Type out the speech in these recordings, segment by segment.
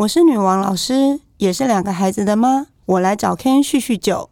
我是女王老师，也是两个孩子的妈。我来找 Ken 叙叙旧。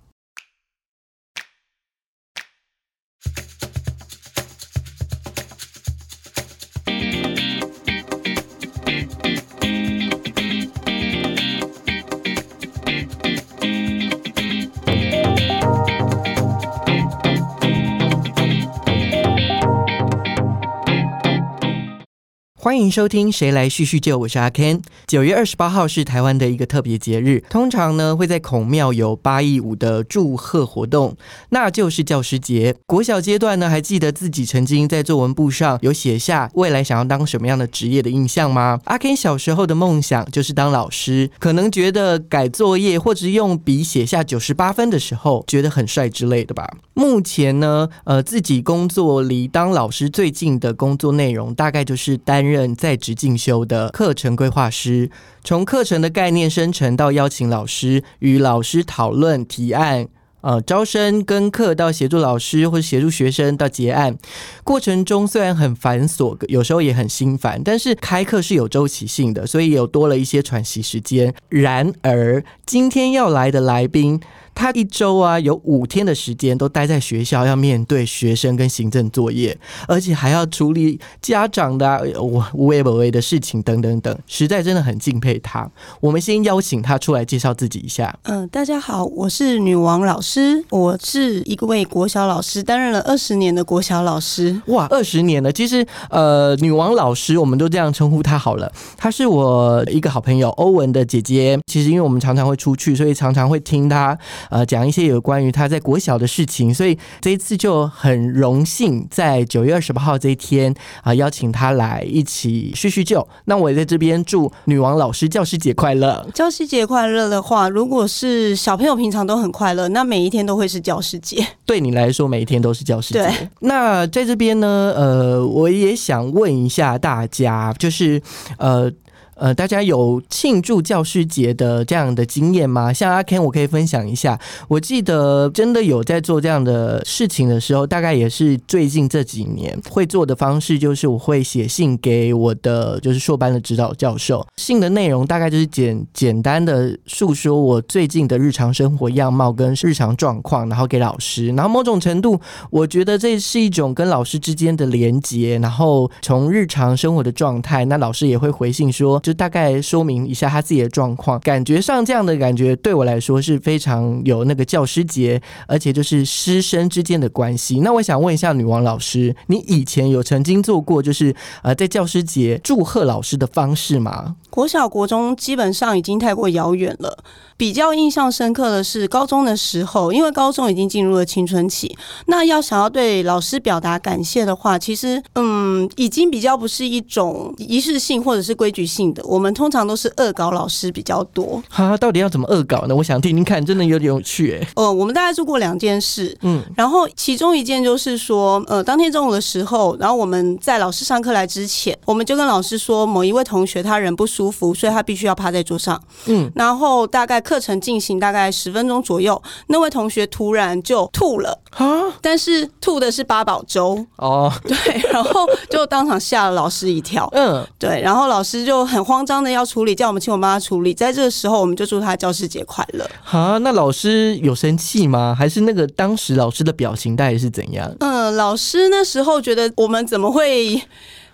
欢迎收听《谁来叙叙旧》，我是阿 Ken。九月二十八号是台湾的一个特别节日，通常呢会在孔庙有八一五的祝贺活动，那就是教师节。国小阶段呢，还记得自己曾经在作文簿上有写下未来想要当什么样的职业的印象吗？阿 Ken 小时候的梦想就是当老师，可能觉得改作业或者用笔写下九十八分的时候，觉得很帅之类的吧。目前呢，呃，自己工作离当老师最近的工作内容，大概就是担任。任在职进修的课程规划师，从课程的概念生成到邀请老师与老师讨论提案，呃，招生跟课到协助老师或者协助学生到结案过程中，虽然很繁琐，有时候也很心烦，但是开课是有周期性的，所以有多了一些喘息时间。然而，今天要来的来宾。他一周啊有五天的时间都待在学校，要面对学生跟行政作业，而且还要处理家长的我无微不微的事情等等等，实在真的很敬佩他。我们先邀请他出来介绍自己一下。嗯，大家好，我是女王老师，我是一位国小老师，担任了二十年的国小老师。哇，二十年了！其实呃，女王老师我们都这样称呼她好了。她是我一个好朋友欧文的姐姐。其实因为我们常常会出去，所以常常会听她。呃，讲一些有关于他在国小的事情，所以这一次就很荣幸在九月二十八号这一天啊，邀请他来一起叙叙旧。那我也在这边祝女王老师教师节快乐。教师节快乐的话，如果是小朋友平常都很快乐，那每一天都会是教师节。对你来说，每一天都是教师节。对。那在这边呢，呃，我也想问一下大家，就是呃。呃，大家有庆祝教师节的这样的经验吗？像阿 Ken，我可以分享一下。我记得真的有在做这样的事情的时候，大概也是最近这几年会做的方式，就是我会写信给我的就是硕班的指导教授。信的内容大概就是简简单的诉说我最近的日常生活样貌跟日常状况，然后给老师。然后某种程度，我觉得这是一种跟老师之间的连接。然后从日常生活的状态，那老师也会回信说。就大概说明一下他自己的状况，感觉上这样的感觉对我来说是非常有那个教师节，而且就是师生之间的关系。那我想问一下女王老师，你以前有曾经做过就是呃在教师节祝贺老师的方式吗？国小国中基本上已经太过遥远了。比较印象深刻的是高中的时候，因为高中已经进入了青春期，那要想要对老师表达感谢的话，其实嗯，已经比较不是一种仪式性或者是规矩性的。我们通常都是恶搞老师比较多。哈，到底要怎么恶搞呢？我想听听看，真的有点有趣哎。呃，我们大概做过两件事，嗯，然后其中一件就是说，呃，当天中午的时候，然后我们在老师上课来之前，我们就跟老师说，某一位同学他人不舒服，所以他必须要趴在桌上，嗯，然后大概。课程进行大概十分钟左右，那位同学突然就吐了啊！但是吐的是八宝粥哦，对，然后就当场吓了老师一跳。嗯，对，然后老师就很慌张的要处理，叫我们请我妈处理。在这个时候，我们就祝他教师节快乐。啊，那老师有生气吗？还是那个当时老师的表情大概是怎样？嗯，老师那时候觉得我们怎么会？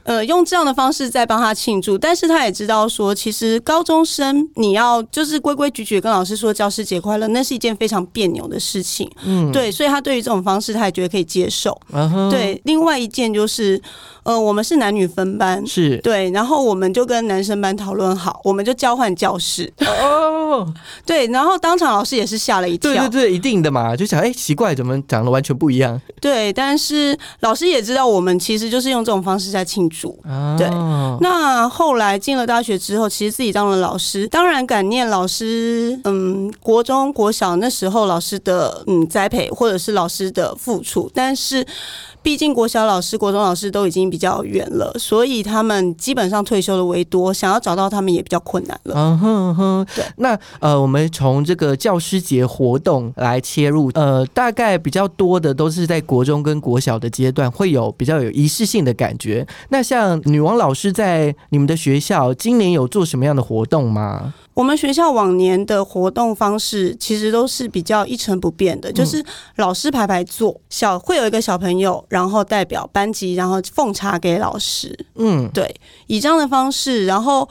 呃，用这样的方式在帮他庆祝，但是他也知道说，其实高中生你要就是规规矩矩跟老师说教师节快乐，那是一件非常别扭的事情。嗯，对，所以他对于这种方式，他也觉得可以接受。对，另外一件就是。呃，我们是男女分班，是对，然后我们就跟男生班讨论好，我们就交换教室。哦，对，然后当场老师也是吓了一跳，对对对，一定的嘛，就想哎，奇怪，怎么长得完全不一样？对，但是老师也知道我们其实就是用这种方式在庆祝。对，那后来进了大学之后，其实自己当了老师，当然感念老师，嗯，国中国小那时候老师的嗯栽培，或者是老师的付出，但是。毕竟国小老师、国中老师都已经比较远了，所以他们基本上退休的为多，想要找到他们也比较困难了。嗯哼哼，对。那呃，我们从这个教师节活动来切入，呃，大概比较多的都是在国中跟国小的阶段会有比较有仪式性的感觉。那像女王老师在你们的学校今年有做什么样的活动吗？我们学校往年的活动方式其实都是比较一成不变的，就是老师排排坐，小会有一个小朋友，然后代表班级，然后奉茶给老师。嗯，对，以这样的方式，然后。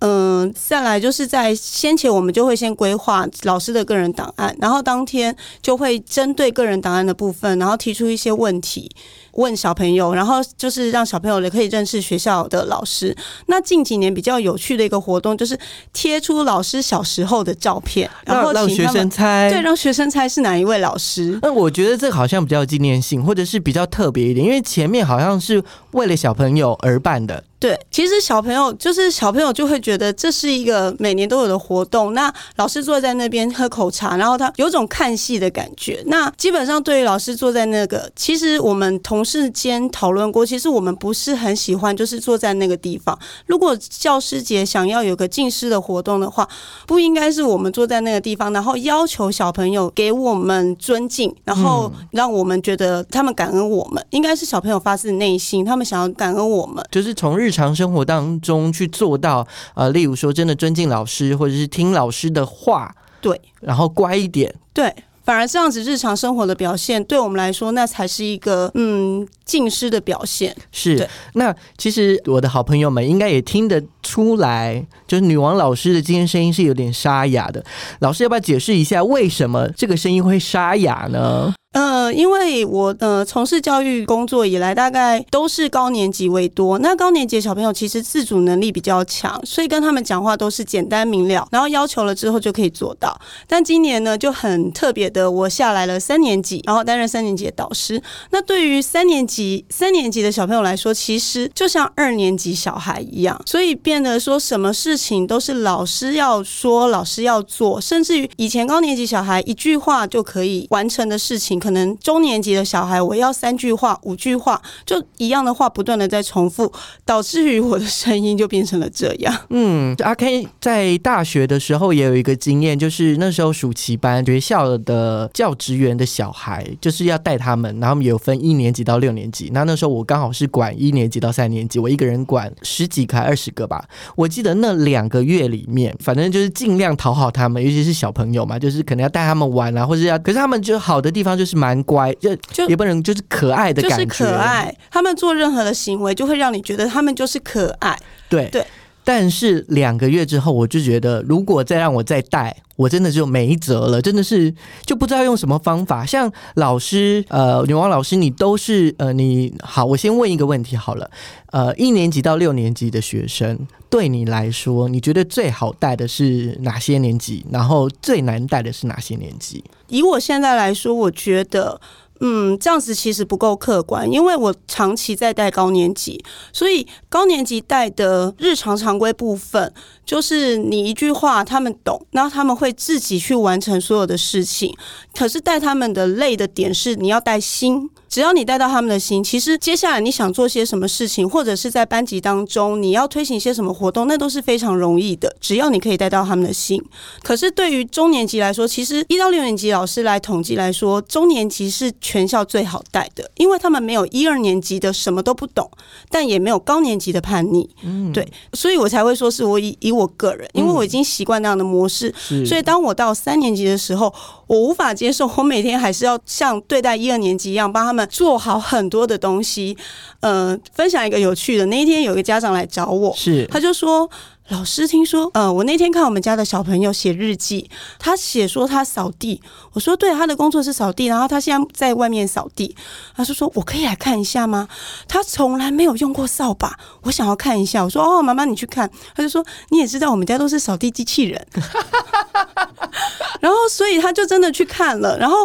嗯，再来就是在先前，我们就会先规划老师的个人档案，然后当天就会针对个人档案的部分，然后提出一些问题问小朋友，然后就是让小朋友也可以认识学校的老师。那近几年比较有趣的一个活动，就是贴出老师小时候的照片，然后让学生猜，对，让学生猜是哪一位老师。那我觉得这好像比较纪念性，或者是比较特别一点，因为前面好像是为了小朋友而办的。对，其实小朋友就是小朋友就会觉得这是一个每年都有的活动。那老师坐在那边喝口茶，然后他有种看戏的感觉。那基本上对于老师坐在那个，其实我们同事间讨论过，其实我们不是很喜欢就是坐在那个地方。如果教师节想要有个敬师的活动的话，不应该是我们坐在那个地方，然后要求小朋友给我们尊敬，然后让我们觉得他们感恩我们。应该是小朋友发自内心，他们想要感恩我们，就是从日。日常生活当中去做到，呃，例如说真的尊敬老师，或者是听老师的话，对，然后乖一点，对，反而这样子日常生活的表现，对我们来说，那才是一个嗯近视的表现。是，那其实我的好朋友们应该也听得出来，就是女王老师的今天声音是有点沙哑的。老师要不要解释一下，为什么这个声音会沙哑呢？呃，因为我呃从事教育工作以来，大概都是高年级为多。那高年级小朋友其实自主能力比较强，所以跟他们讲话都是简单明了，然后要求了之后就可以做到。但今年呢就很特别的，我下来了三年级，然后担任三年级的导师。那对于三年级三年级的小朋友来说，其实就像二年级小孩一样，所以变变得说什么事情都是老师要说，老师要做，甚至于以前高年级小孩一句话就可以完成的事情。可能中年级的小孩，我要三句话、五句话，就一样的话不断的在重复，导致于我的声音就变成了这样。嗯，阿 K 在大学的时候也有一个经验，就是那时候暑期班学校的教职员的小孩，就是要带他们，然后有分一年级到六年级。那那时候我刚好是管一年级到三年级，我一个人管十几个还、二十个吧。我记得那两个月里面，反正就是尽量讨好他们，尤其是小朋友嘛，就是可能要带他们玩啊，或者要，可是他们就好的地方就是。蛮乖，就就也不能就是可爱的感觉，就是可爱。他们做任何的行为，就会让你觉得他们就是可爱。对对。但是两个月之后，我就觉得，如果再让我再带，我真的就没辙了，真的是就不知道用什么方法。像老师，呃，女王老师，你都是呃，你好，我先问一个问题好了，呃，一年级到六年级的学生，对你来说，你觉得最好带的是哪些年级？然后最难带的是哪些年级？以我现在来说，我觉得。嗯，这样子其实不够客观，因为我长期在带高年级，所以高年级带的日常常规部分，就是你一句话他们懂，然后他们会自己去完成所有的事情。可是带他们的累的点是，你要带心。只要你带到他们的心，其实接下来你想做些什么事情，或者是在班级当中你要推行一些什么活动，那都是非常容易的。只要你可以带到他们的心。可是对于中年级来说，其实一到六年级老师来统计来说，中年级是全校最好带的，因为他们没有一二年级的什么都不懂，但也没有高年级的叛逆。嗯，对，所以我才会说是我以以我个人，因为我已经习惯那样的模式，所以当我到三年级的时候，我无法接受，我每天还是要像对待一二年级一样帮他们。做好很多的东西，呃，分享一个有趣的。那一天有一个家长来找我，是他就说：“老师，听说，呃，我那天看我们家的小朋友写日记，他写说他扫地。我说对，他的工作是扫地，然后他现在在外面扫地。他就说：我可以来看一下吗？他从来没有用过扫把，我想要看一下。我说：哦，妈妈你去看。他就说：你也知道，我们家都是扫地机器人。然后，所以他就真的去看了，然后。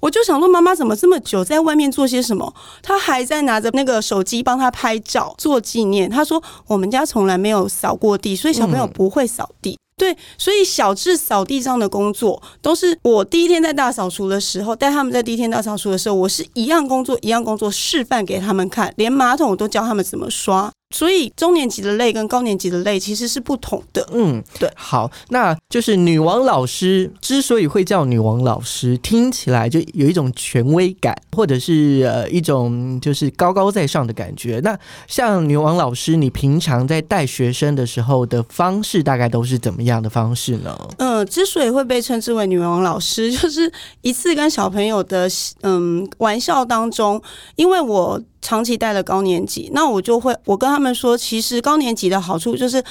我就想说，妈妈怎么这么久在外面做些什么？她还在拿着那个手机帮她拍照做纪念。她说，我们家从来没有扫过地，所以小朋友不会扫地。对，所以小智扫地上的工作，都是我第一天在大扫除的时候，带他们在第一天大扫除的时候，我是一样工作一样工作示范给他们看，连马桶都教他们怎么刷。所以中年级的累跟高年级的累其实是不同的。嗯，对。好，那就是女王老师之所以会叫女王老师，听起来就有一种权威感，或者是呃一种就是高高在上的感觉。那像女王老师，你平常在带学生的时候的方式，大概都是怎么样的方式呢？嗯，之所以会被称之为女王老师，就是一次跟小朋友的嗯玩笑当中，因为我。长期带了高年级，那我就会我跟他们说，其实高年级的好处就是，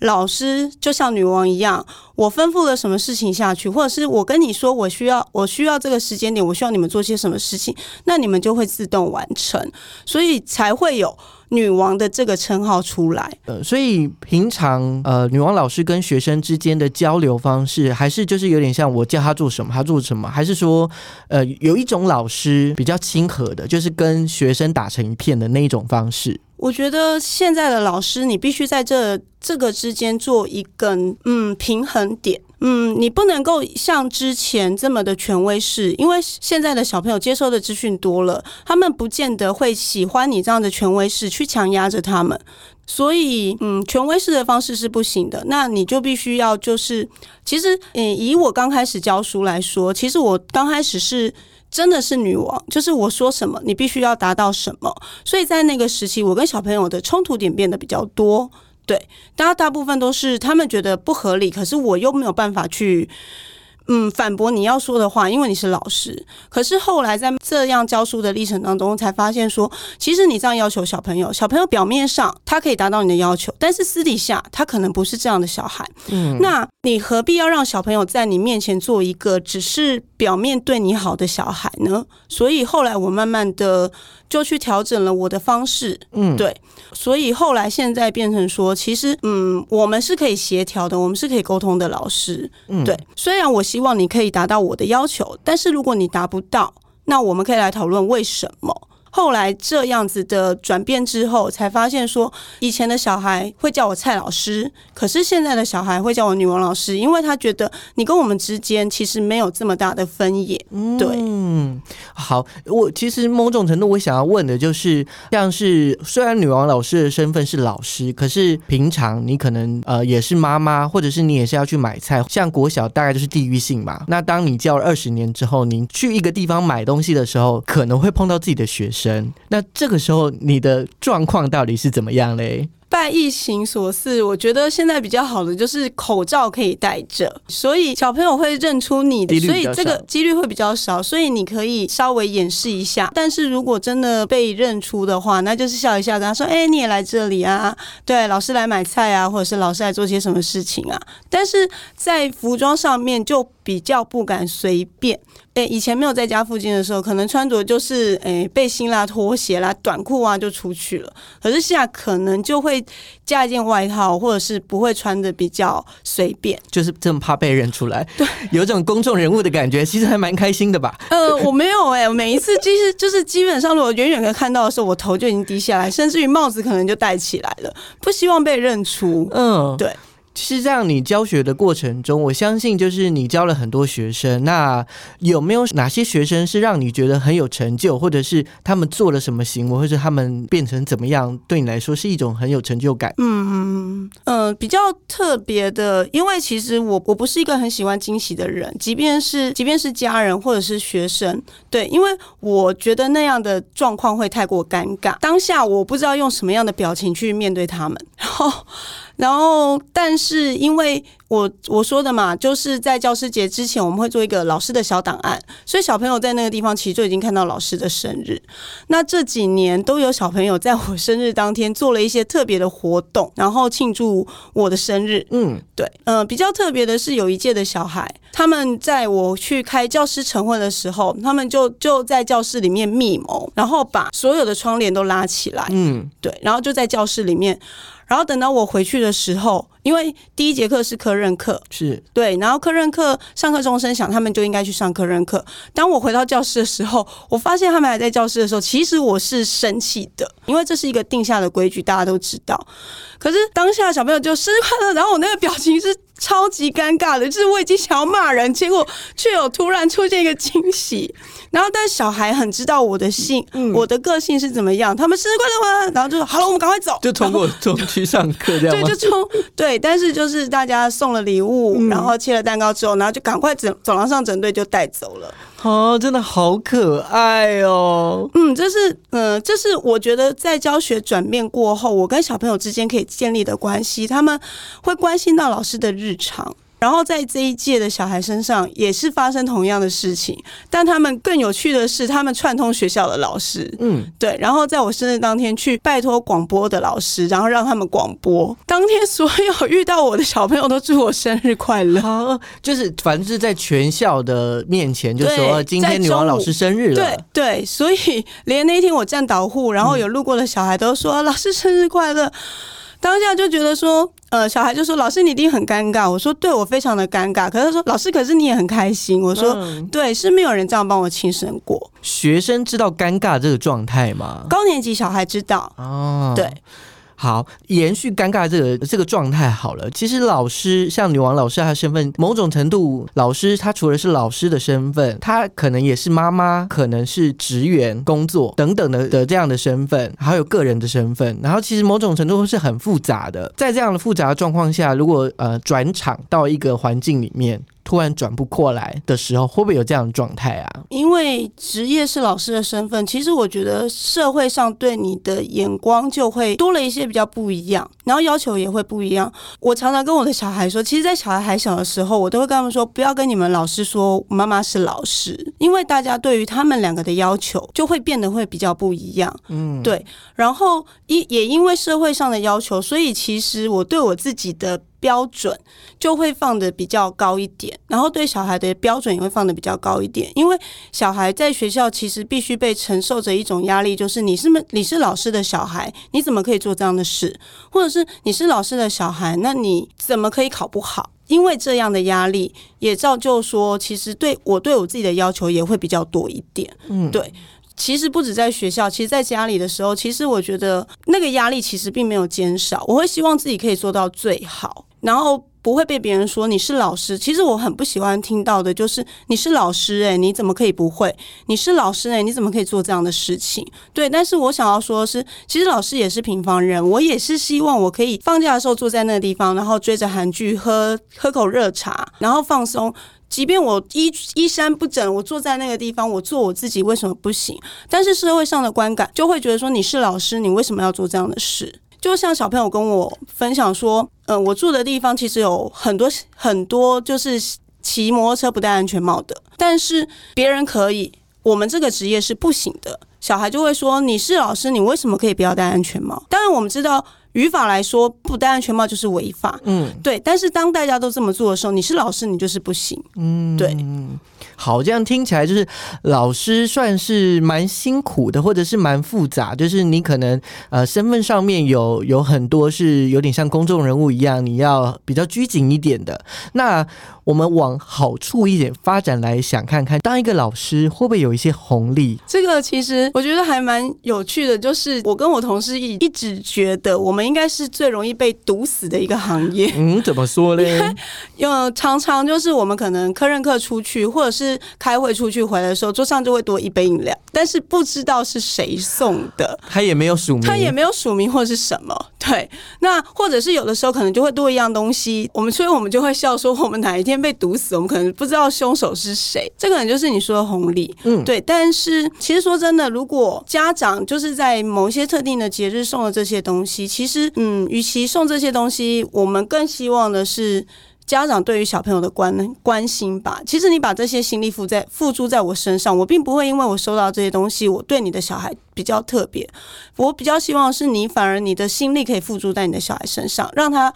老师就像女王一样，我吩咐了什么事情下去，或者是我跟你说我需要我需要这个时间点，我需要你们做些什么事情，那你们就会自动完成，所以才会有。女王的这个称号出来，呃，所以平常呃，女王老师跟学生之间的交流方式，还是就是有点像我叫他做什么，他做什么，还是说，呃，有一种老师比较亲和的，就是跟学生打成一片的那一种方式。我觉得现在的老师，你必须在这这个之间做一个嗯平衡点，嗯，你不能够像之前这么的权威式，因为现在的小朋友接收的资讯多了，他们不见得会喜欢你这样的权威式去强压着他们，所以嗯，权威式的方式是不行的，那你就必须要就是，其实嗯，以我刚开始教书来说，其实我刚开始是。真的是女王，就是我说什么，你必须要达到什么。所以在那个时期，我跟小朋友的冲突点变得比较多。对，大家大部分都是他们觉得不合理，可是我又没有办法去。嗯，反驳你要说的话，因为你是老师。可是后来在这样教书的历程当中，才发现说，其实你这样要求小朋友，小朋友表面上他可以达到你的要求，但是私底下他可能不是这样的小孩。嗯，那你何必要让小朋友在你面前做一个只是表面对你好的小孩呢？所以后来我慢慢的就去调整了我的方式。嗯，对。所以后来现在变成说，其实嗯，我们是可以协调的，我们是可以沟通的老师。嗯，对。虽然我希希望你可以达到我的要求，但是如果你达不到，那我们可以来讨论为什么。后来这样子的转变之后，才发现说，以前的小孩会叫我蔡老师，可是现在的小孩会叫我女王老师，因为他觉得你跟我们之间其实没有这么大的分野。对，嗯，好，我其实某种程度我想要问的就是，像是虽然女王老师的身份是老师，可是平常你可能呃也是妈妈，或者是你也是要去买菜，像国小大概就是地域性嘛。那当你教了二十年之后，你去一个地方买东西的时候，可能会碰到自己的学生。那这个时候你的状况到底是怎么样嘞？拜疫情所赐，我觉得现在比较好的就是口罩可以戴着，所以小朋友会认出你的，所以这个几率会比较少，所以你可以稍微掩饰一下。但是如果真的被认出的话，那就是笑一笑，跟他说：“哎，你也来这里啊？对，老师来买菜啊，或者是老师来做些什么事情啊？”但是在服装上面就比较不敢随便。诶，以前没有在家附近的时候，可能穿着就是诶背心啦、拖鞋啦、短裤啊就出去了。可是现在可能就会加一件外套，或者是不会穿的比较随便，就是这么怕被认出来。对，有种公众人物的感觉，其实还蛮开心的吧？呃，我没有诶，每一次其实就是基本上，如果远远的看到的时候，我头就已经低下来，甚至于帽子可能就戴起来了，不希望被认出。嗯，对。是这样，你教学的过程中，我相信就是你教了很多学生。那有没有哪些学生是让你觉得很有成就，或者是他们做了什么行为，或者他们变成怎么样，对你来说是一种很有成就感？嗯嗯比较特别的，因为其实我我不是一个很喜欢惊喜的人，即便是即便是家人或者是学生，对，因为我觉得那样的状况会太过尴尬，当下我不知道用什么样的表情去面对他们，然后。然后，但是因为我我说的嘛，就是在教师节之前，我们会做一个老师的小档案，所以小朋友在那个地方其实就已经看到老师的生日。那这几年都有小朋友在我生日当天做了一些特别的活动，然后庆祝我的生日。嗯，对，嗯，比较特别的是有一届的小孩，他们在我去开教师晨会的时候，他们就就在教室里面密谋，然后把所有的窗帘都拉起来。嗯，对，然后就在教室里面。然后等到我回去的时候，因为第一节课是科任课，是对，然后科任课上课钟声响，他们就应该去上科任课。当我回到教室的时候，我发现他们还在教室的时候，其实我是生气的，因为这是一个定下的规矩，大家都知道。可是当下小朋友就生日快乐，然后我那个表情是超级尴尬的，就是我已经想要骂人，结果却有突然出现一个惊喜。然后，但小孩很知道我的性，我的个性是怎么样。他们生日快乐吗？然后就说好了，我们赶快走，就通过中 去上课这样对，就冲对。但是就是大家送了礼物，然后切了蛋糕之后，然后就赶快整走廊上整队就带走了。哦，真的好可爱哦。嗯，这是嗯，这是我觉得在教学转变过后，我跟小朋友之间可以建立的关系。他们会关心到老师的日常。然后在这一届的小孩身上也是发生同样的事情，但他们更有趣的是，他们串通学校的老师，嗯，对。然后在我生日当天去拜托广播的老师，然后让他们广播。当天所有遇到我的小朋友都祝我生日快乐，就是反正是在全校的面前就说今天女王老师生日了，对对。所以连那天我站导护，然后有路过的小孩都说老师生日快乐。当下就觉得说，呃，小孩就说：“老师，你一定很尴尬。”我说：“对，我非常的尴尬。”可是说：“老师，可是你也很开心。”我说：“对，是没有人这样帮我庆生过。”学生知道尴尬这个状态吗？高年级小孩知道哦，对。好，延续尴尬这个这个状态好了。其实老师像女王老师，她的身份某种程度，老师她除了是老师的身份，她可能也是妈妈，可能是职员工作等等的的这样的身份，还有个人的身份。然后其实某种程度是很复杂的。在这样的复杂的状况下，如果呃转场到一个环境里面。突然转不过来的时候，会不会有这样的状态啊？因为职业是老师的身份，其实我觉得社会上对你的眼光就会多了一些比较不一样，然后要求也会不一样。我常常跟我的小孩说，其实，在小孩还小的时候，我都会跟他们说，不要跟你们老师说妈妈是老师，因为大家对于他们两个的要求就会变得会比较不一样。嗯，对。然后因也因为社会上的要求，所以其实我对我自己的。标准就会放的比较高一点，然后对小孩的标准也会放的比较高一点，因为小孩在学校其实必须被承受着一种压力，就是你是你是老师的小孩，你怎么可以做这样的事？或者是你是老师的小孩，那你怎么可以考不好？因为这样的压力也造就说，其实对我对我自己的要求也会比较多一点。嗯，对。其实不止在学校，其实在家里的时候，其实我觉得那个压力其实并没有减少。我会希望自己可以做到最好。然后不会被别人说你是老师，其实我很不喜欢听到的就是你是老师诶，你怎么可以不会？你是老师诶，你怎么可以做这样的事情？对，但是我想要说的是，其实老师也是平凡人，我也是希望我可以放假的时候坐在那个地方，然后追着韩剧，喝喝口热茶，然后放松。即便我衣衣衫不整，我坐在那个地方，我做我自己，为什么不行？但是社会上的观感就会觉得说你是老师，你为什么要做这样的事？就像小朋友跟我分享说，嗯，我住的地方其实有很多很多就是骑摩托车不戴安全帽的，但是别人可以，我们这个职业是不行的。小孩就会说，你是老师，你为什么可以不要戴安全帽？当然我们知道。语法来说，不戴安全帽就是违法。嗯，对。但是当大家都这么做的时候，你是老师，你就是不行。嗯，对。好，这样听起来就是老师算是蛮辛苦的，或者是蛮复杂。就是你可能呃身份上面有有很多是有点像公众人物一样，你要比较拘谨一点的。那我们往好处一点发展来想，看看当一个老师会不会有一些红利？这个其实我觉得还蛮有趣的，就是我跟我同事一一直觉得，我们应该是最容易被毒死的一个行业。嗯，怎么说嘞？因为常常就是我们可能客任课出去，或者是开会出去回来的时候，桌上就会多一杯饮料，但是不知道是谁送的，他也没有署名，他也没有署名或者是什么。对，那或者是有的时候可能就会多一样东西，我们所以我们就会笑说，我们哪一天。被毒死，我们可能不知道凶手是谁，这可能就是你说的红利，嗯，对。但是其实说真的，如果家长就是在某一些特定的节日送了这些东西，其实，嗯，与其送这些东西，我们更希望的是家长对于小朋友的关关心吧。其实你把这些心力付在付诸在我身上，我并不会因为我收到这些东西，我对你的小孩比较特别。我比较希望是你反而你的心力可以付诸在你的小孩身上，让他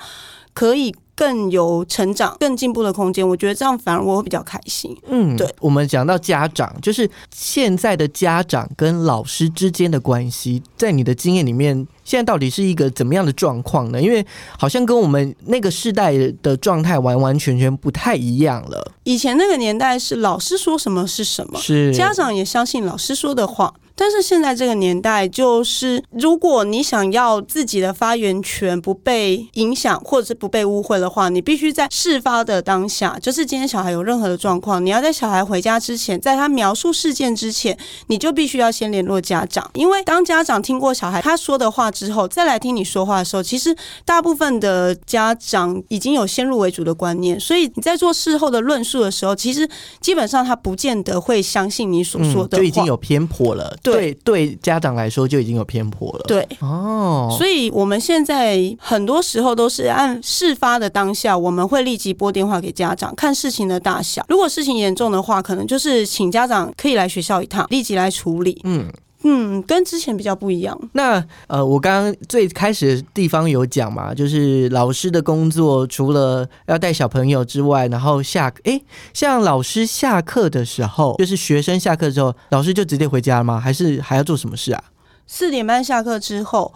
可以。更有成长、更进步的空间，我觉得这样反而我会比较开心。嗯，对。我们讲到家长，就是现在的家长跟老师之间的关系，在你的经验里面，现在到底是一个怎么样的状况呢？因为好像跟我们那个世代的状态完完全全不太一样了。以前那个年代是老师说什么是什么，是家长也相信老师说的话。但是现在这个年代，就是如果你想要自己的发言权不被影响，或者是不被误会的话，你必须在事发的当下，就是今天小孩有任何的状况，你要在小孩回家之前，在他描述事件之前，你就必须要先联络家长，因为当家长听过小孩他说的话之后，再来听你说话的时候，其实大部分的家长已经有先入为主的观念，所以你在做事后的论述的时候，其实基本上他不见得会相信你所说的，就已经有偏颇了。对对，家长来说就已经有偏颇了。对哦，所以我们现在很多时候都是按事发的当下，我们会立即拨电话给家长，看事情的大小。如果事情严重的话，可能就是请家长可以来学校一趟，立即来处理。嗯。嗯，跟之前比较不一样。那呃，我刚刚最开始的地方有讲嘛，就是老师的工作除了要带小朋友之外，然后下哎，像老师下课的时候，就是学生下课之后，老师就直接回家了吗？还是还要做什么事啊？四点半下课之后，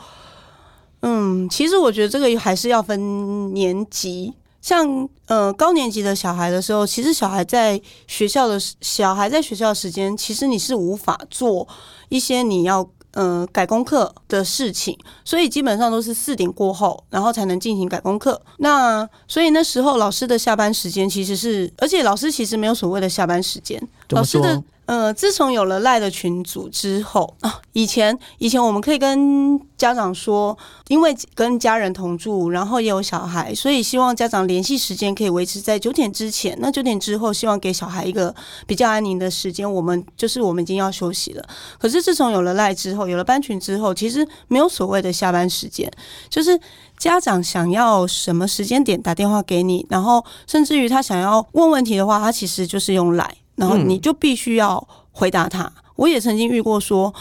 嗯，其实我觉得这个还是要分年级。像呃高年级的小孩的时候，其实小孩在学校的小孩在学校的时间，其实你是无法做一些你要呃改功课的事情，所以基本上都是四点过后，然后才能进行改功课。那所以那时候老师的下班时间其实是，而且老师其实没有所谓的下班时间，老师的。呃，自从有了赖的群组之后啊，以前以前我们可以跟家长说，因为跟家人同住，然后也有小孩，所以希望家长联系时间可以维持在九点之前。那九点之后，希望给小孩一个比较安宁的时间。我们就是我们已经要休息了。可是自从有了赖之后，有了班群之后，其实没有所谓的下班时间，就是家长想要什么时间点打电话给你，然后甚至于他想要问问题的话，他其实就是用赖。然后你就必须要回答他。我也曾经遇过说，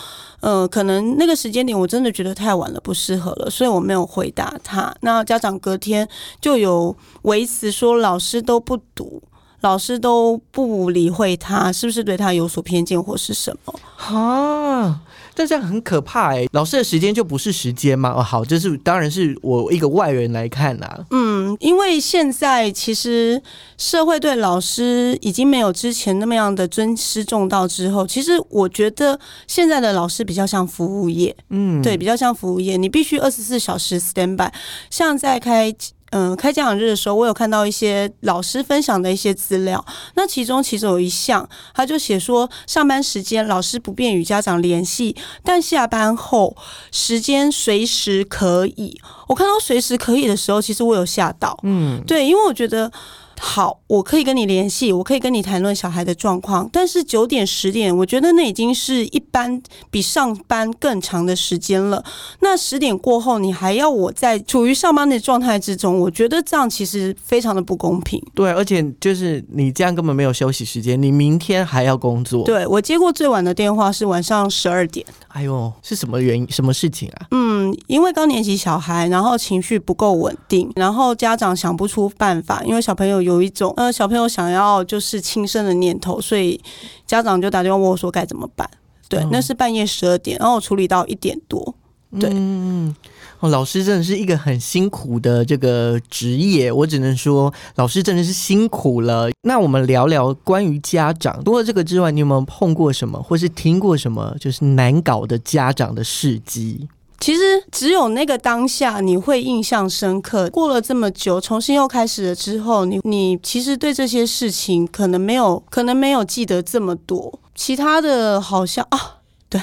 呃，可能那个时间点我真的觉得太晚了，不适合了，所以我没有回答他。那家长隔天就有维持说，老师都不读，老师都不理会他，是不是对他有所偏见或是什么？啊。但这样很可怕哎，老师的时间就不是时间吗？哦，好，这是当然是我一个外人来看啦。嗯，因为现在其实社会对老师已经没有之前那么样的尊师重道之后，其实我觉得现在的老师比较像服务业，嗯，对，比较像服务业，你必须二十四小时 stand by，像在开。嗯，开家长日的时候，我有看到一些老师分享的一些资料。那其中其实有一项，他就写说，上班时间老师不便与家长联系，但下班后时间随时可以。我看到随时可以的时候，其实我有吓到。嗯，对，因为我觉得。好，我可以跟你联系，我可以跟你谈论小孩的状况。但是九点十点，我觉得那已经是一般比上班更长的时间了。那十点过后，你还要我在处于上班的状态之中，我觉得这样其实非常的不公平。对，而且就是你这样根本没有休息时间，你明天还要工作。对我接过最晚的电话是晚上十二点。哎呦，是什么原因？什么事情啊？嗯，因为高年级小孩，然后情绪不够稳定，然后家长想不出办法，因为小朋友有一种呃，小朋友想要就是轻生的念头，所以家长就打电话问我说该怎么办。对，那是半夜十二点，然后我处理到一点多。对。老师真的是一个很辛苦的这个职业，我只能说，老师真的是辛苦了。那我们聊聊关于家长，除了这个之外，你有没有碰过什么，或是听过什么，就是难搞的家长的事迹？其实只有那个当下你会印象深刻。过了这么久，重新又开始了之后，你你其实对这些事情可能没有，可能没有记得这么多。其他的好像啊，对。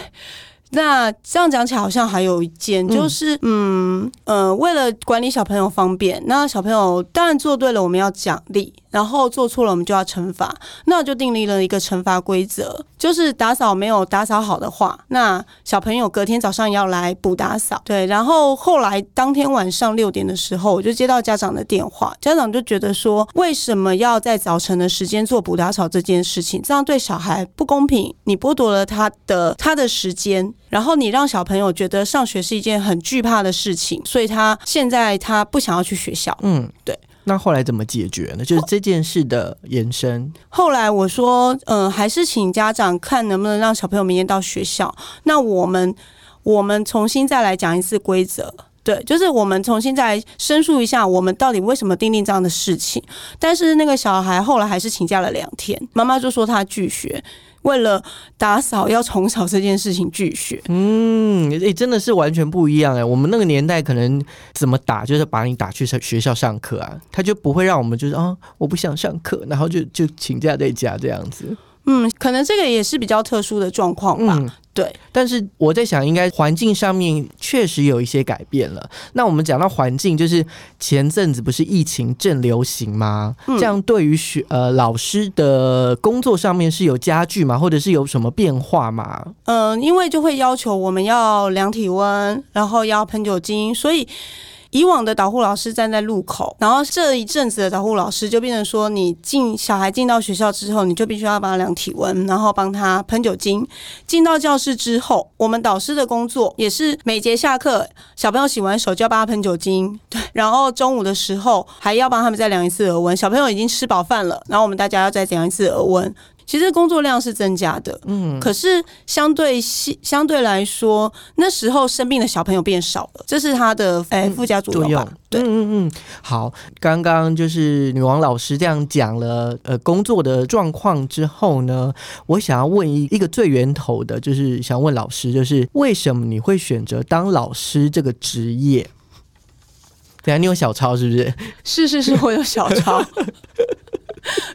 那这样讲起来，好像还有一件，就是，嗯，呃，为了管理小朋友方便，那小朋友当然做对了，我们要奖励。然后做错了，我们就要惩罚，那就订立了一个惩罚规则，就是打扫没有打扫好的话，那小朋友隔天早上要来补打扫。对，然后后来当天晚上六点的时候，我就接到家长的电话，家长就觉得说，为什么要在早晨的时间做补打扫这件事情？这样对小孩不公平，你剥夺了他的他的时间，然后你让小朋友觉得上学是一件很惧怕的事情，所以他现在他不想要去学校。嗯，对。那后来怎么解决呢？就是这件事的延伸。后来我说，嗯，还是请家长看能不能让小朋友明天到学校。那我们我们重新再来讲一次规则，对，就是我们重新再申诉一下，我们到底为什么订定这样的事情。但是那个小孩后来还是请假了两天，妈妈就说他拒学。为了打扫要重扫这件事情拒学。嗯，诶，真的是完全不一样哎。我们那个年代可能怎么打，就是把你打去上学校上课啊，他就不会让我们就是啊，我不想上课，然后就就请假在家这样子。嗯，可能这个也是比较特殊的状况吧。对，但是我在想，应该环境上面确实有一些改变了。那我们讲到环境，就是前阵子不是疫情正流行吗？这样对于学呃老师的工作上面是有加剧吗？或者是有什么变化吗？嗯，因为就会要求我们要量体温，然后要喷酒精，所以。以往的导护老师站在路口，然后这一阵子的导护老师就变成说，你进小孩进到学校之后，你就必须要帮他量体温，然后帮他喷酒精。进到教室之后，我们导师的工作也是每节下课，小朋友洗完手就要帮他喷酒精，对，然后中午的时候还要帮他们再量一次额温。小朋友已经吃饱饭了，然后我们大家要再量一次额温。其实工作量是增加的，嗯，可是相对相相对来说，那时候生病的小朋友变少了，这是它的哎附加作用。对，嗯嗯嗯。好，刚刚就是女王老师这样讲了，呃，工作的状况之后呢，我想要问一一个最源头的，就是想问老师，就是为什么你会选择当老师这个职业？等下，你有小抄是不是？是是是，我有小抄。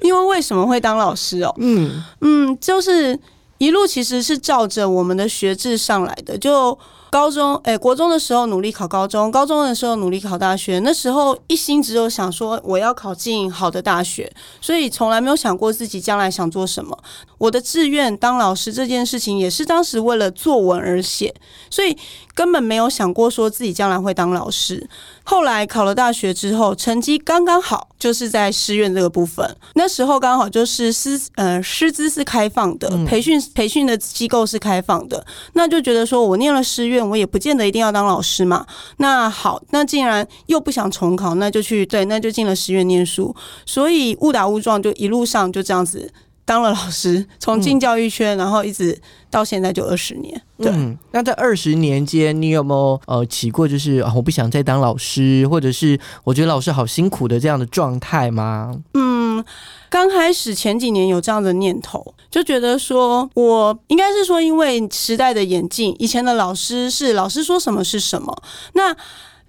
因为为什么会当老师哦？嗯嗯，就是一路其实是照着我们的学制上来的。就高中，哎，国中的时候努力考高中，高中的时候努力考大学。那时候一心只有想说我要考进好的大学，所以从来没有想过自己将来想做什么。我的志愿当老师这件事情，也是当时为了作文而写，所以根本没有想过说自己将来会当老师。后来考了大学之后，成绩刚刚好，就是在师院这个部分。那时候刚好就是师呃师资是开放的，培训培训的机构是开放的，那就觉得说我念了师院，我也不见得一定要当老师嘛。那好，那既然又不想重考，那就去对，那就进了师院念书。所以误打误撞，就一路上就这样子。当了老师，从进教育圈，然后一直到现在就二十年。对，那在二十年间，你有没有呃起过就是啊我不想再当老师，或者是我觉得老师好辛苦的这样的状态吗？嗯，刚开始前几年有这样的念头，就觉得说我应该是说，因为时代的演进，以前的老师是老师说什么是什么，那。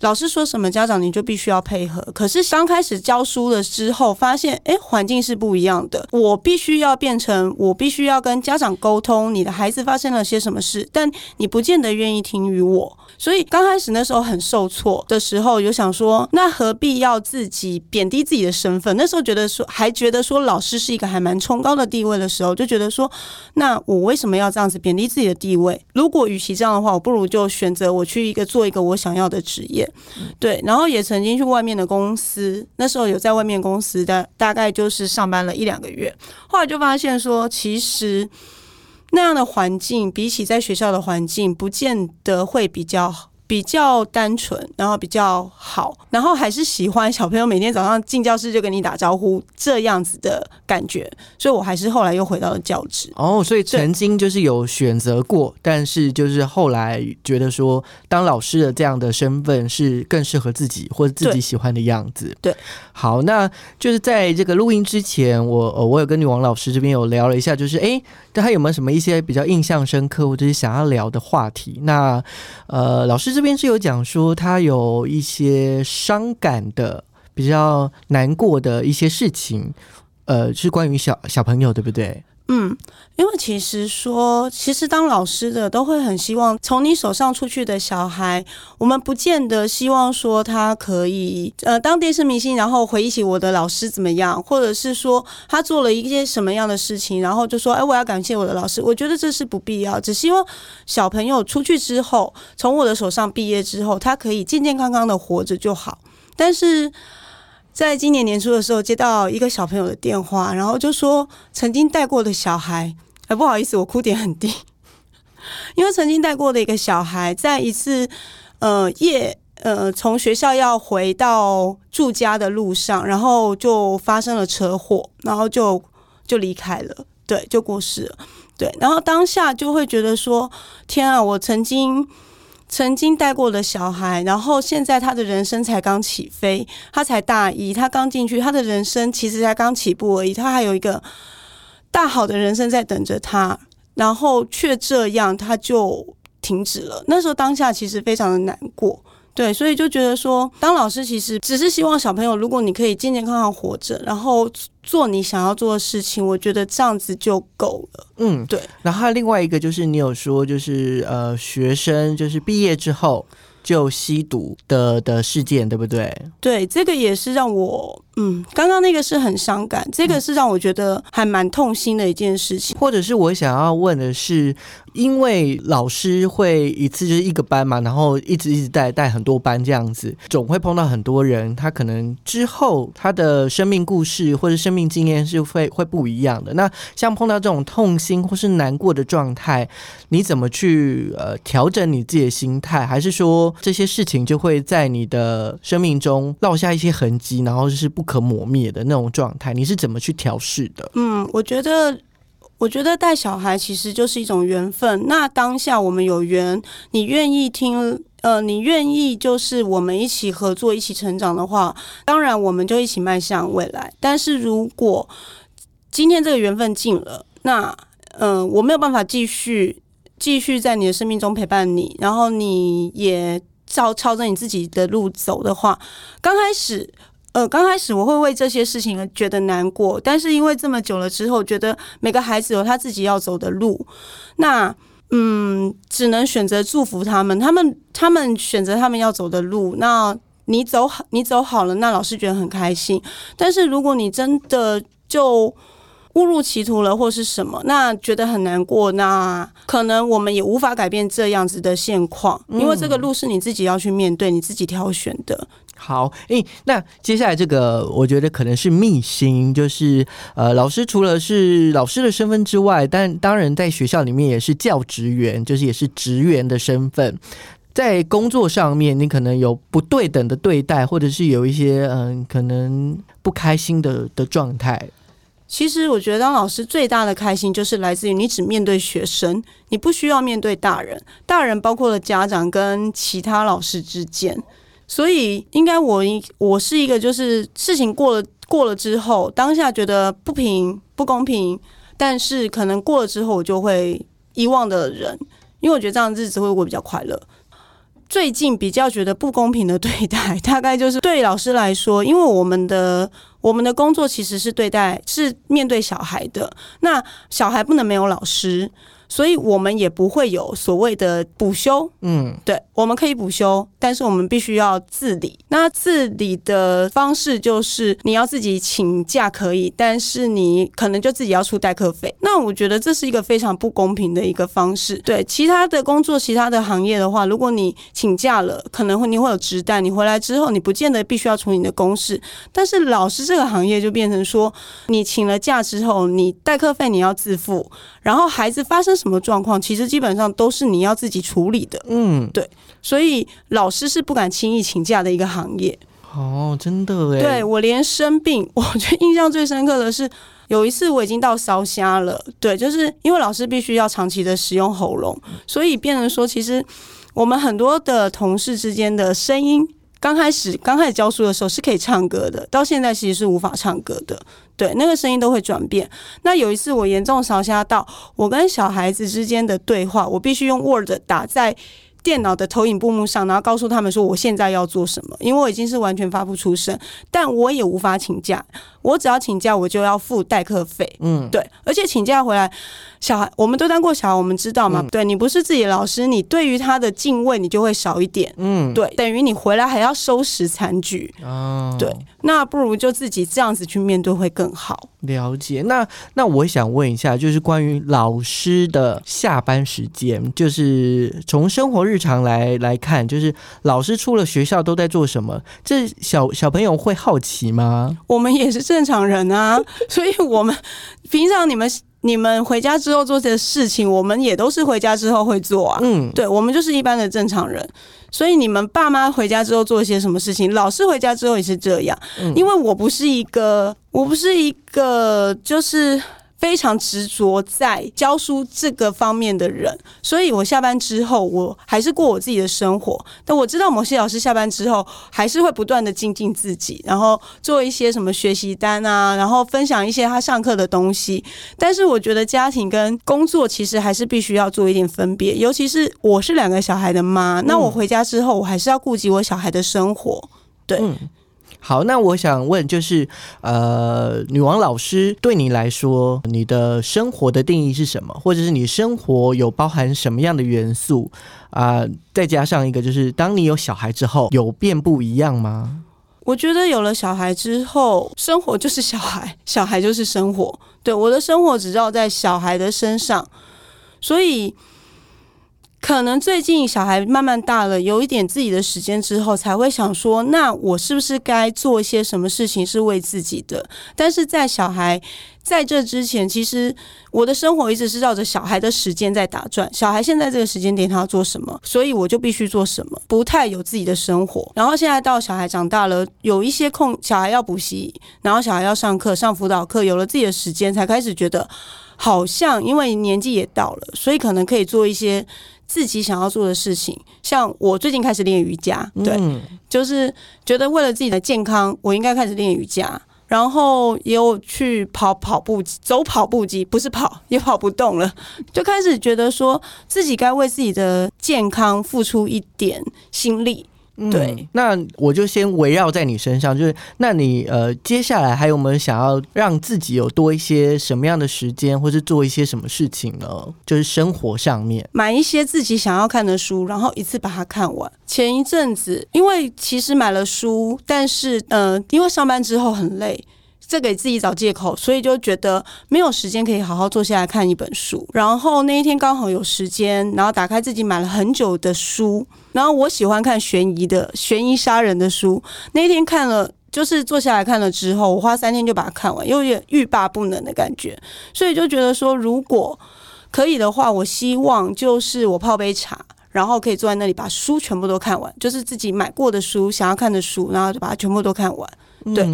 老师说什么，家长你就必须要配合。可是刚开始教书了之后，发现哎，环境是不一样的。我必须要变成，我必须要跟家长沟通，你的孩子发生了些什么事，但你不见得愿意听于我。所以刚开始那时候很受挫的时候，有想说，那何必要自己贬低自己的身份？那时候觉得说，还觉得说老师是一个还蛮崇高的地位的时候，就觉得说，那我为什么要这样子贬低自己的地位？如果与其这样的话，我不如就选择我去一个做一个我想要的职业。对，然后也曾经去外面的公司，那时候有在外面公司的，大概就是上班了一两个月，后来就发现说，其实那样的环境比起在学校的环境，不见得会比较好。比较单纯，然后比较好，然后还是喜欢小朋友每天早上进教室就跟你打招呼这样子的感觉，所以我还是后来又回到了教职。哦，所以曾经就是有选择过，但是就是后来觉得说当老师的这样的身份是更适合自己或者自己喜欢的样子。对，好，那就是在这个录音之前，我我有跟女王老师这边有聊了一下，就是哎，他有没有什么一些比较印象深刻或者是想要聊的话题？那呃，老师。这边是有讲说他有一些伤感的、比较难过的一些事情，呃，是关于小小朋友，对不对？嗯，因为其实说，其实当老师的都会很希望从你手上出去的小孩，我们不见得希望说他可以呃当电视明星，然后回忆起我的老师怎么样，或者是说他做了一些什么样的事情，然后就说哎我要感谢我的老师。我觉得这是不必要，只希望小朋友出去之后，从我的手上毕业之后，他可以健健康康的活着就好。但是。在今年年初的时候，接到一个小朋友的电话，然后就说曾经带过的小孩，哎，不好意思，我哭点很低，因为曾经带过的一个小孩，在一次呃夜呃从学校要回到住家的路上，然后就发生了车祸，然后就就离开了，对，就过世了，对，然后当下就会觉得说，天啊，我曾经。曾经带过的小孩，然后现在他的人生才刚起飞，他才大一，他刚进去，他的人生其实才刚起步而已，他还有一个大好的人生在等着他，然后却这样，他就停止了。那时候当下其实非常的难过。对，所以就觉得说，当老师其实只是希望小朋友，如果你可以健健康康活着，然后做你想要做的事情，我觉得这样子就够了。嗯，对。然后另外一个就是你有说，就是呃，学生就是毕业之后。就吸毒的的事件，对不对？对，这个也是让我，嗯，刚刚那个是很伤感，这个是让我觉得还蛮痛心的一件事情。或者是我想要问的是。因为老师会一次就是一个班嘛，然后一直一直带带很多班这样子，总会碰到很多人，他可能之后他的生命故事或者生命经验是会会不一样的。那像碰到这种痛心或是难过的状态，你怎么去呃调整你自己的心态？还是说这些事情就会在你的生命中落下一些痕迹，然后是不可磨灭的那种状态？你是怎么去调试的？嗯，我觉得。我觉得带小孩其实就是一种缘分。那当下我们有缘，你愿意听，呃，你愿意就是我们一起合作、一起成长的话，当然我们就一起迈向未来。但是如果今天这个缘分尽了，那嗯，我没有办法继续继续在你的生命中陪伴你，然后你也照朝着你自己的路走的话，刚开始。呃，刚开始我会为这些事情而觉得难过，但是因为这么久了之后，觉得每个孩子有他自己要走的路，那嗯，只能选择祝福他们，他们他们选择他们要走的路，那你走好，你走好了，那老师觉得很开心。但是如果你真的就误入歧途了，或是什么，那觉得很难过，那可能我们也无法改变这样子的现况，因为这个路是你自己要去面对，你自己挑选的。好，诶，那接下来这个，我觉得可能是秘辛，就是呃，老师除了是老师的身份之外，但当然在学校里面也是教职员，就是也是职员的身份，在工作上面，你可能有不对等的对待，或者是有一些嗯，可能不开心的的状态。其实我觉得当老师最大的开心，就是来自于你只面对学生，你不需要面对大人，大人包括了家长跟其他老师之间。所以，应该我一我是一个，就是事情过了过了之后，当下觉得不平不公平，但是可能过了之后，我就会遗忘的人，因为我觉得这样日子会过比较快乐。最近比较觉得不公平的对待，大概就是对老师来说，因为我们的我们的工作其实是对待是面对小孩的，那小孩不能没有老师。所以我们也不会有所谓的补休，嗯，对，我们可以补休，但是我们必须要自理。那自理的方式就是你要自己请假可以，但是你可能就自己要出代课费。那我觉得这是一个非常不公平的一个方式。对其他的工作、其他的行业的话，如果你请假了，可能会你会有职代，你回来之后你不见得必须要处理你的公事。但是老师这个行业就变成说，你请了假之后，你代课费你要自付，然后孩子发生。什么状况？其实基本上都是你要自己处理的。嗯，对，所以老师是不敢轻易请假的一个行业。哦，真的哎。对我连生病，我觉得印象最深刻的是有一次我已经到烧瞎了。对，就是因为老师必须要长期的使用喉咙，所以变成说，其实我们很多的同事之间的声音。刚开始刚开始教书的时候是可以唱歌的，到现在其实是无法唱歌的。对，那个声音都会转变。那有一次我严重烧瞎到，我跟小孩子之间的对话，我必须用 Word 打在电脑的投影布幕上，然后告诉他们说我现在要做什么，因为我已经是完全发不出声，但我也无法请假。我只要请假，我就要付代课费。嗯，对，而且请假回来。小孩，我们都当过小孩，我们知道嘛？对你不是自己的老师，你对于他的敬畏你就会少一点。嗯，对，等于你回来还要收拾残局。哦，对，那不如就自己这样子去面对会更好。了解。那那我想问一下，就是关于老师的下班时间，就是从生活日常来来看，就是老师出了学校都在做什么？这小小朋友会好奇吗？我们也是正常人啊，所以我们平常你们。你们回家之后做些事情，我们也都是回家之后会做啊。嗯，对，我们就是一般的正常人。所以你们爸妈回家之后做一些什么事情，老师回家之后也是这样。嗯，因为我不是一个，我不是一个，就是非常执着在教书这个方面的人，所以我下班之后，我还是过我自己的生活。但我知道某些老师下班之后，还是会不断的精进自己，然后做一些什么学习单啊，然后分享一些他上课的东西。但是我觉得家庭跟工作其实还是必须要做一点分别，尤其是我是两个小孩的妈，那我回家之后，我还是要顾及我小孩的生活。对。好，那我想问，就是呃，女王老师对你来说，你的生活的定义是什么？或者是你生活有包含什么样的元素啊？再加上一个，就是当你有小孩之后，有变不一样吗？我觉得有了小孩之后，生活就是小孩，小孩就是生活。对，我的生活只绕在小孩的身上，所以。可能最近小孩慢慢大了，有一点自己的时间之后，才会想说，那我是不是该做一些什么事情是为自己的？但是在小孩在这之前，其实我的生活一直是绕着小孩的时间在打转。小孩现在这个时间点他要做什么，所以我就必须做什么，不太有自己的生活。然后现在到小孩长大了，有一些空，小孩要补习，然后小孩要上课、上辅导课，有了自己的时间，才开始觉得好像因为年纪也到了，所以可能可以做一些。自己想要做的事情，像我最近开始练瑜伽，对，就是觉得为了自己的健康，我应该开始练瑜伽。然后也有去跑跑步机，走跑步机，不是跑，也跑不动了，就开始觉得说自己该为自己的健康付出一点心力。对，那我就先围绕在你身上，就是那你呃，接下来还有没有想要让自己有多一些什么样的时间，或是做一些什么事情呢？就是生活上面，买一些自己想要看的书，然后一次把它看完。前一阵子，因为其实买了书，但是呃，因为上班之后很累。这给自己找借口，所以就觉得没有时间可以好好坐下来看一本书。然后那一天刚好有时间，然后打开自己买了很久的书。然后我喜欢看悬疑的、悬疑杀人的书。那一天看了，就是坐下来看了之后，我花三天就把它看完，有点欲罢不能的感觉。所以就觉得说，如果可以的话，我希望就是我泡杯茶，然后可以坐在那里把书全部都看完，就是自己买过的书、想要看的书，然后就把它全部都看完。对。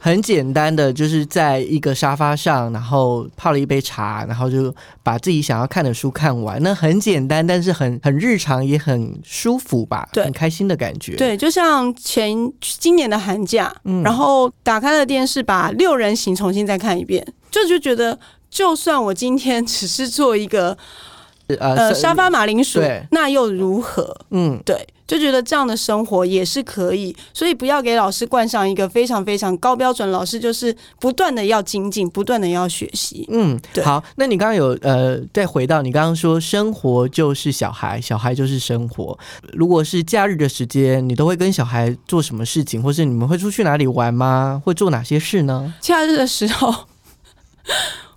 很简单的，就是在一个沙发上，然后泡了一杯茶，然后就把自己想要看的书看完。那很简单，但是很很日常，也很舒服吧？对，很开心的感觉。对，就像前今年的寒假，嗯然后打开了电视，把六人行重新再看一遍，就就觉得，就算我今天只是做一个呃沙发马铃薯，那又如何？嗯，对。就觉得这样的生活也是可以，所以不要给老师冠上一个非常非常高标准。老师就是不断的要精进，不断的要学习。嗯，对。好，那你刚刚有呃，再回到你刚刚说，生活就是小孩，小孩就是生活。如果是假日的时间，你都会跟小孩做什么事情，或是你们会出去哪里玩吗？会做哪些事呢？假日的时候。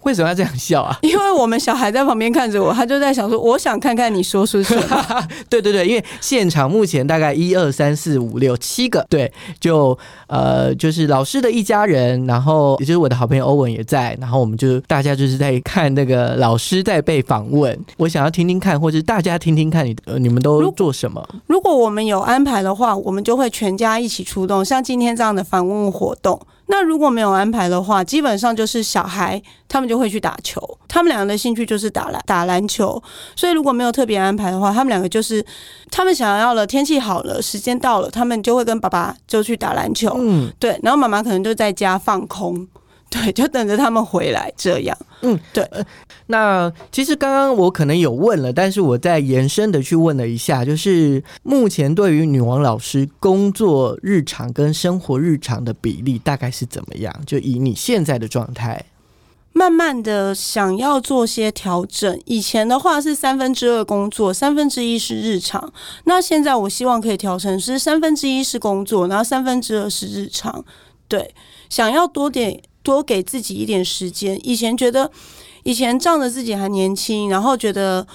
为什么要这样笑啊？因为我们小孩在旁边看着我，他就在想说：“我想看看你说出什么。”对对对，因为现场目前大概一二三四五六七个，对，就呃，就是老师的一家人，然后也就是我的好朋友欧文也在，然后我们就大家就是在看那个老师在被访问。我想要听听看，或者大家听听看，你你们都做什么？如果我们有安排的话，我们就会全家一起出动，像今天这样的访问活动。那如果没有安排的话，基本上就是小孩他们就会去打球，他们两个的兴趣就是打篮打篮球，所以如果没有特别安排的话，他们两个就是他们想要了天气好了，时间到了，他们就会跟爸爸就去打篮球，嗯，对，然后妈妈可能就在家放空。对，就等着他们回来这样。嗯，对。那其实刚刚我可能有问了，但是我再延伸的去问了一下，就是目前对于女王老师工作日常跟生活日常的比例大概是怎么样？就以你现在的状态，慢慢的想要做些调整。以前的话是三分之二工作，三分之一是日常。那现在我希望可以调成是三分之一是工作，然后三分之二是日常。对，想要多点。多给自己一点时间。以前觉得，以前仗着自己还年轻，然后觉得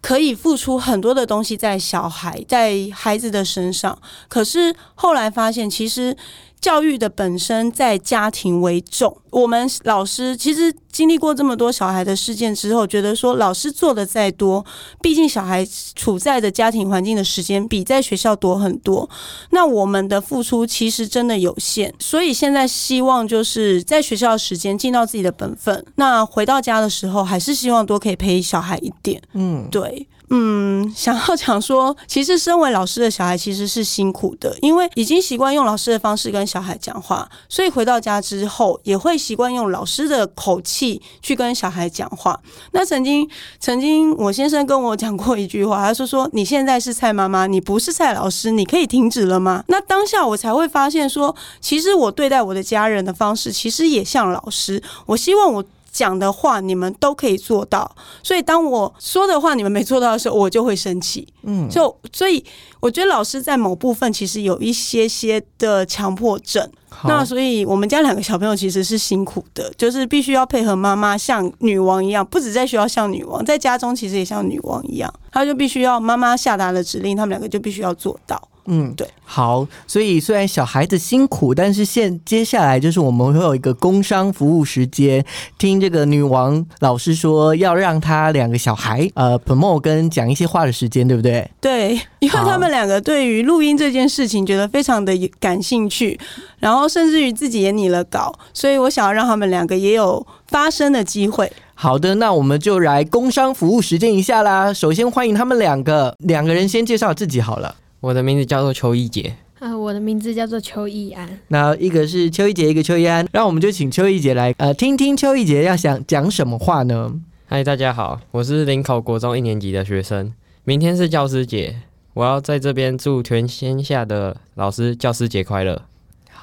可以付出很多的东西在小孩、在孩子的身上。可是后来发现，其实教育的本身在家庭为重。我们老师其实经历过这么多小孩的事件之后，觉得说老师做的再多，毕竟小孩处在的家庭环境的时间比在学校多很多。那我们的付出其实真的有限，所以现在希望就是在学校的时间尽到自己的本分。那回到家的时候，还是希望多可以陪小孩一点。嗯，对。嗯，想要讲说，其实身为老师的小孩其实是辛苦的，因为已经习惯用老师的方式跟小孩讲话，所以回到家之后也会习惯用老师的口气去跟小孩讲话。那曾经，曾经我先生跟我讲过一句话，他说：“说你现在是蔡妈妈，你不是蔡老师，你可以停止了吗？”那当下我才会发现说，其实我对待我的家人的方式，其实也像老师。我希望我。讲的话你们都可以做到，所以当我说的话你们没做到的时候，我就会生气。嗯，就所以我觉得老师在某部分其实有一些些的强迫症。那所以我们家两个小朋友其实是辛苦的，就是必须要配合妈妈像女王一样，不止在学校像女王，在家中其实也像女王一样，他就必须要妈妈下达的指令，他们两个就必须要做到。嗯，对，好，所以虽然小孩子辛苦，但是现接下来就是我们会有一个工商服务时间，听这个女王老师说要让他两个小孩呃 promote 跟讲一些话的时间，对不对？对，因为他们两个对于录音这件事情觉得非常的感兴趣，然后甚至于自己也拟了稿，所以我想要让他们两个也有发声的机会。好的，那我们就来工商服务实践一下啦。首先欢迎他们两个，两个人先介绍自己好了。我的名字叫做邱一杰啊，我的名字叫做邱一安。那一个是邱一杰，一个邱一安，那我们就请邱一杰来呃，听听邱一杰要想讲什么话呢？嗨，大家好，我是林口国中一年级的学生，明天是教师节，我要在这边祝全天下的老师教师节快乐。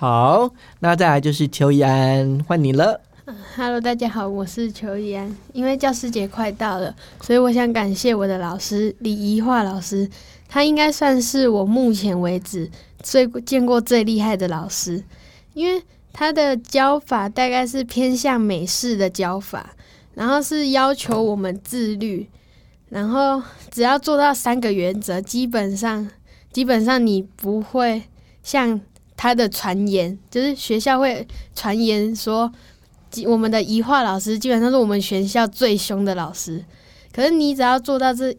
好，那再来就是邱怡安，换你了。Hello，大家好，我是邱怡安。因为教师节快到了，所以我想感谢我的老师李怡化老师。他应该算是我目前为止最见过最厉害的老师，因为他的教法大概是偏向美式的教法，然后是要求我们自律，然后只要做到三个原则，基本上基本上你不会像他的传言，就是学校会传言说，我们的仪化老师基本上是我们学校最凶的老师，可是你只要做到这。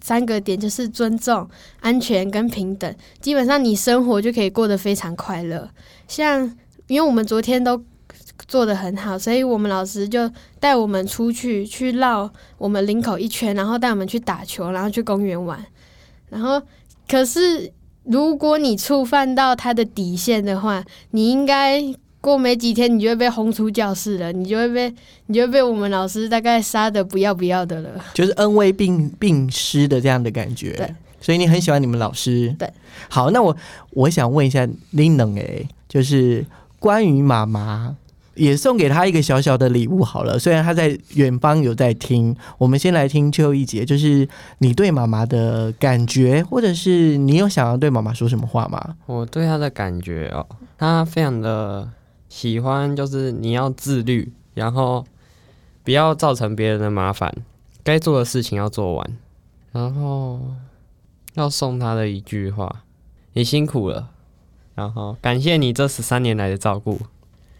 三个点就是尊重、安全跟平等，基本上你生活就可以过得非常快乐。像因为我们昨天都做的很好，所以我们老师就带我们出去去绕我们林口一圈，然后带我们去打球，然后去公园玩。然后可是如果你触犯到他的底线的话，你应该。过没几天，你就会被轰出教室了，你就会被，你就会被我们老师大概杀的不要不要的了，就是恩威并并施的这样的感觉。对，所以你很喜欢你们老师。对，好，那我我想问一下林能诶，就是关于妈妈，也送给他一个小小的礼物好了。虽然他在远方有在听，我们先来听最后一节，就是你对妈妈的感觉，或者是你有想要对妈妈说什么话吗？我对她的感觉哦，她非常的。喜欢就是你要自律，然后不要造成别人的麻烦，该做的事情要做完，然后要送他的一句话：你辛苦了，然后感谢你这十三年来的照顾。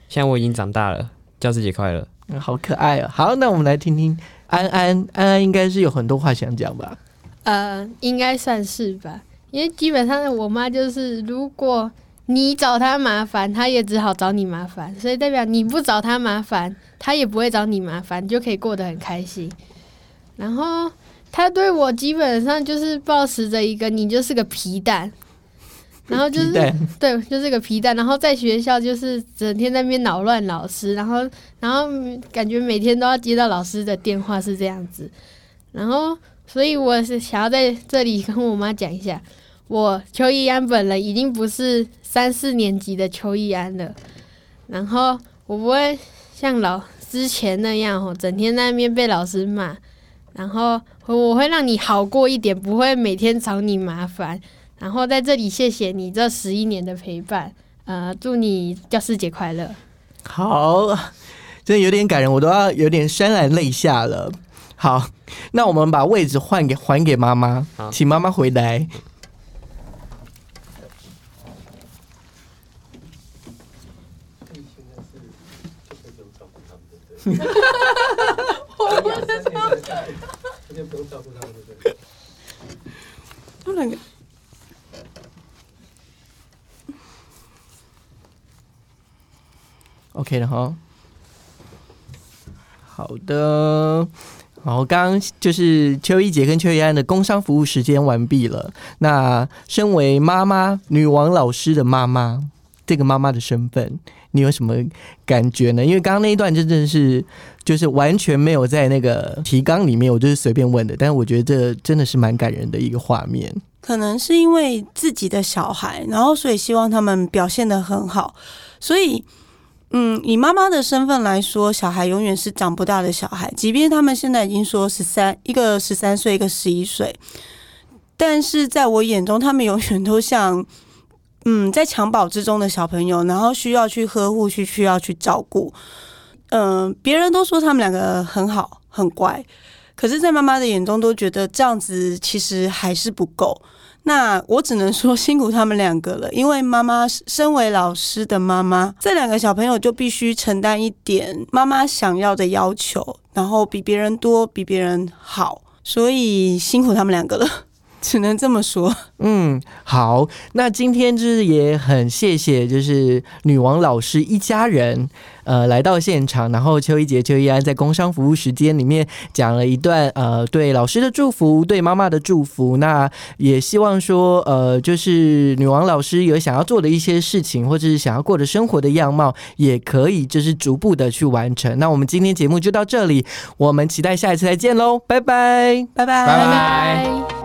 现在我已经长大了，教师节快乐！嗯好可爱哦。好，那我们来听听安安，安安应该是有很多话想讲吧？呃，应该算是吧，因为基本上我妈就是如果。你找她麻烦，她也只好找你麻烦，所以代表你不找她麻烦，她也不会找你麻烦，就可以过得很开心。然后她对我基本上就是保持着一个你就是个皮蛋，然后就是 对，就是个皮蛋。然后在学校就是整天在那边扰乱老师，然后然后感觉每天都要接到老师的电话是这样子。然后所以我是想要在这里跟我妈讲一下，我邱一安本人已经不是。三四年级的邱一安了，然后我不会像老之前那样哦，整天在那边被老师骂，然后我会让你好过一点，不会每天找你麻烦。然后在这里谢谢你这十一年的陪伴，呃，祝你教师节快乐。好，真的有点感人，我都要有点潸然泪下了。好，那我们把位置换给还给妈妈，请妈妈回来。哈哈哈哈哈！我不知道，今天不用照顾他们，的不对？他个。OK 了哈。好的，好，刚刚就是邱一杰跟邱一安的工商服务时间完毕了。那身为妈妈、女王老师的妈妈，这个妈妈的身份，你有什么感觉呢？因为刚刚那一段真的是就是完全没有在那个提纲里面，我就是随便问的。但是我觉得这真的是蛮感人的一个画面。可能是因为自己的小孩，然后所以希望他们表现的很好，所以。嗯，以妈妈的身份来说，小孩永远是长不大的小孩。即便他们现在已经说十三，一个十三岁，一个十一岁，但是在我眼中，他们永远都像嗯，在襁褓之中的小朋友，然后需要去呵护，去需要去照顾。嗯，别人都说他们两个很好，很乖，可是，在妈妈的眼中，都觉得这样子其实还是不够。那我只能说辛苦他们两个了，因为妈妈身为老师的妈妈，这两个小朋友就必须承担一点妈妈想要的要求，然后比别人多，比别人好，所以辛苦他们两个了，只能这么说。嗯，好，那今天就是也很谢谢，就是女王老师一家人。呃，来到现场，然后邱一杰、邱一安在工商服务时间里面讲了一段呃，对老师的祝福，对妈妈的祝福。那也希望说，呃，就是女王老师有想要做的一些事情，或者是想要过的生活的样貌，也可以就是逐步的去完成。那我们今天节目就到这里，我们期待下一次再见喽，拜拜，拜拜，拜拜。